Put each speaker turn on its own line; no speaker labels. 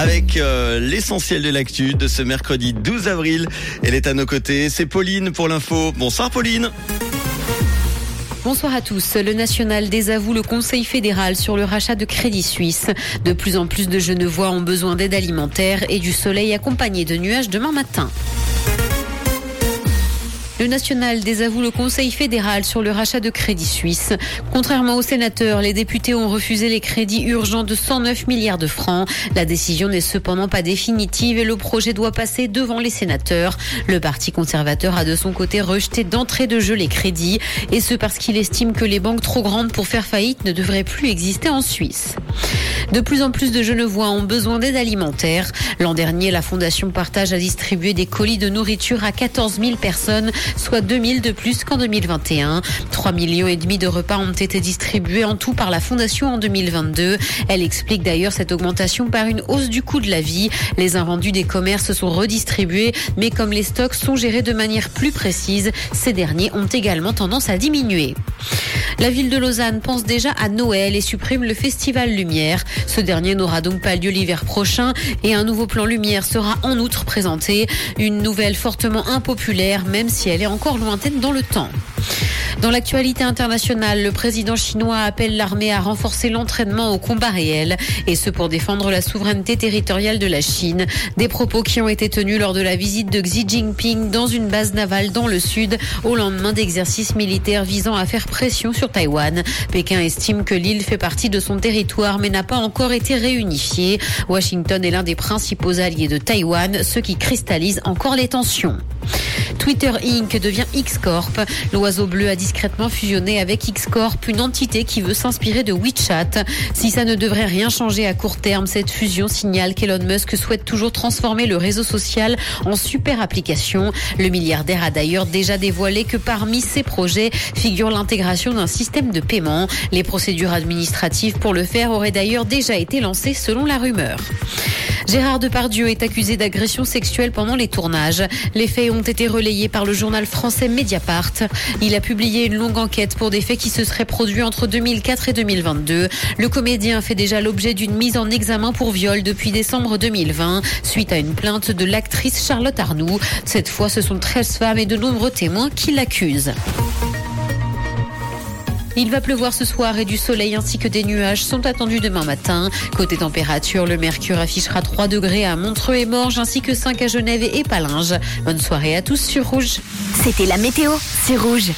avec euh, l'essentiel de l'actu de ce mercredi 12 avril. Elle est à nos côtés, c'est Pauline pour l'info. Bonsoir Pauline.
Bonsoir à tous. Le national désavoue le Conseil fédéral sur le rachat de Crédit Suisse. De plus en plus de Genevois ont besoin d'aide alimentaire et du soleil accompagné de nuages demain matin. Le national désavoue le Conseil fédéral sur le rachat de Crédit Suisse. Contrairement aux sénateurs, les députés ont refusé les crédits urgents de 109 milliards de francs. La décision n'est cependant pas définitive et le projet doit passer devant les sénateurs. Le Parti conservateur a de son côté rejeté d'entrée de jeu les crédits et ce parce qu'il estime que les banques trop grandes pour faire faillite ne devraient plus exister en Suisse. De plus en plus de Genevois ont besoin d'aide alimentaire. L'an dernier, la Fondation Partage a distribué des colis de nourriture à 14 000 personnes soit 2000 de plus qu'en 2021. 3 millions et demi de repas ont été distribués en tout par la Fondation en 2022. Elle explique d'ailleurs cette augmentation par une hausse du coût de la vie. Les invendus des commerces sont redistribués, mais comme les stocks sont gérés de manière plus précise, ces derniers ont également tendance à diminuer. La ville de Lausanne pense déjà à Noël et supprime le festival Lumière. Ce dernier n'aura donc pas lieu l'hiver prochain et un nouveau plan Lumière sera en outre présenté. Une nouvelle fortement impopulaire, même si elle est encore lointaine dans le temps. Dans l'actualité internationale, le président chinois appelle l'armée à renforcer l'entraînement au combat réel, et ce pour défendre la souveraineté territoriale de la Chine. Des propos qui ont été tenus lors de la visite de Xi Jinping dans une base navale dans le sud, au lendemain d'exercices militaires visant à faire pression sur Taïwan. Pékin estime que l'île fait partie de son territoire, mais n'a pas encore été réunifiée. Washington est l'un des principaux alliés de Taïwan, ce qui cristallise encore les tensions. Twitter Inc. devient X-Corp. L'oiseau bleu a discrètement fusionné avec X-Corp, une entité qui veut s'inspirer de WeChat. Si ça ne devrait rien changer à court terme, cette fusion signale qu'Elon Musk souhaite toujours transformer le réseau social en super application. Le milliardaire a d'ailleurs déjà dévoilé que parmi ses projets figure l'intégration d'un système de paiement. Les procédures administratives pour le faire auraient d'ailleurs déjà été lancées selon la rumeur. Gérard Depardieu est accusé d'agression sexuelle pendant les tournages. Les faits ont été relayés par le journal français Mediapart. Il a publié une longue enquête pour des faits qui se seraient produits entre 2004 et 2022. Le comédien fait déjà l'objet d'une mise en examen pour viol depuis décembre 2020, suite à une plainte de l'actrice Charlotte Arnoux. Cette fois, ce sont 13 femmes et de nombreux témoins qui l'accusent. Il va pleuvoir ce soir et du soleil ainsi que des nuages sont attendus demain matin. Côté température, le mercure affichera 3 degrés à Montreux et Morges ainsi que 5 à Genève et Palinges. Bonne soirée à tous sur Rouge.
C'était la météo, c'est Rouge.